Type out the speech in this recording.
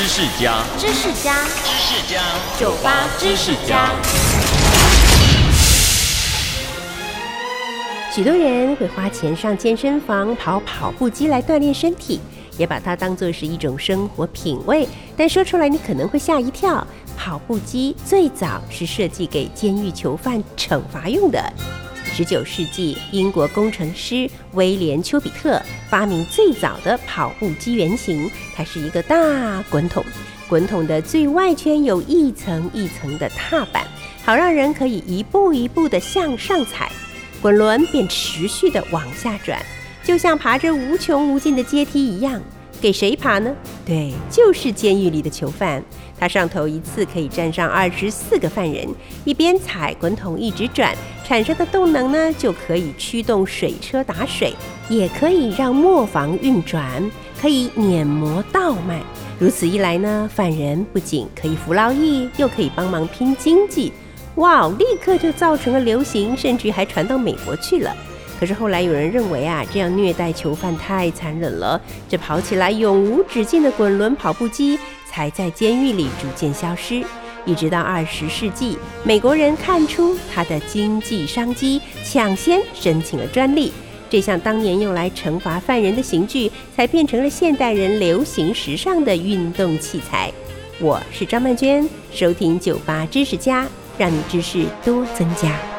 知识家，知识家，知识家，酒吧知识家。许多人会花钱上健身房跑跑步机来锻炼身体，也把它当做是一种生活品味。但说出来你可能会吓一跳，跑步机最早是设计给监狱囚犯惩罚用的。十九世纪，英国工程师威廉·丘比特发明最早的跑步机原型，它是一个大滚筒，滚筒的最外圈有一层一层的踏板，好让人可以一步一步地向上踩。滚轮便持续的往下转，就像爬着无穷无尽的阶梯一样。给谁爬呢？对，就是监狱里的囚犯。他上头一次可以站上二十四个犯人，一边踩滚筒一直转，产生的动能呢，就可以驱动水车打水，也可以让磨坊运转，可以碾磨稻麦。如此一来呢，犯人不仅可以服劳役，又可以帮忙拼经济。哇！立刻就造成了流行，甚至还传到美国去了。可是后来有人认为啊，这样虐待囚犯太残忍了，这跑起来永无止境的滚轮跑步机才在监狱里逐渐消失。一直到二十世纪，美国人看出它的经济商机，抢先申请了专利。这项当年用来惩罚犯人的刑具，才变成了现代人流行时尚的运动器材。我是张曼娟，收听酒吧知识家。让你知识多增加。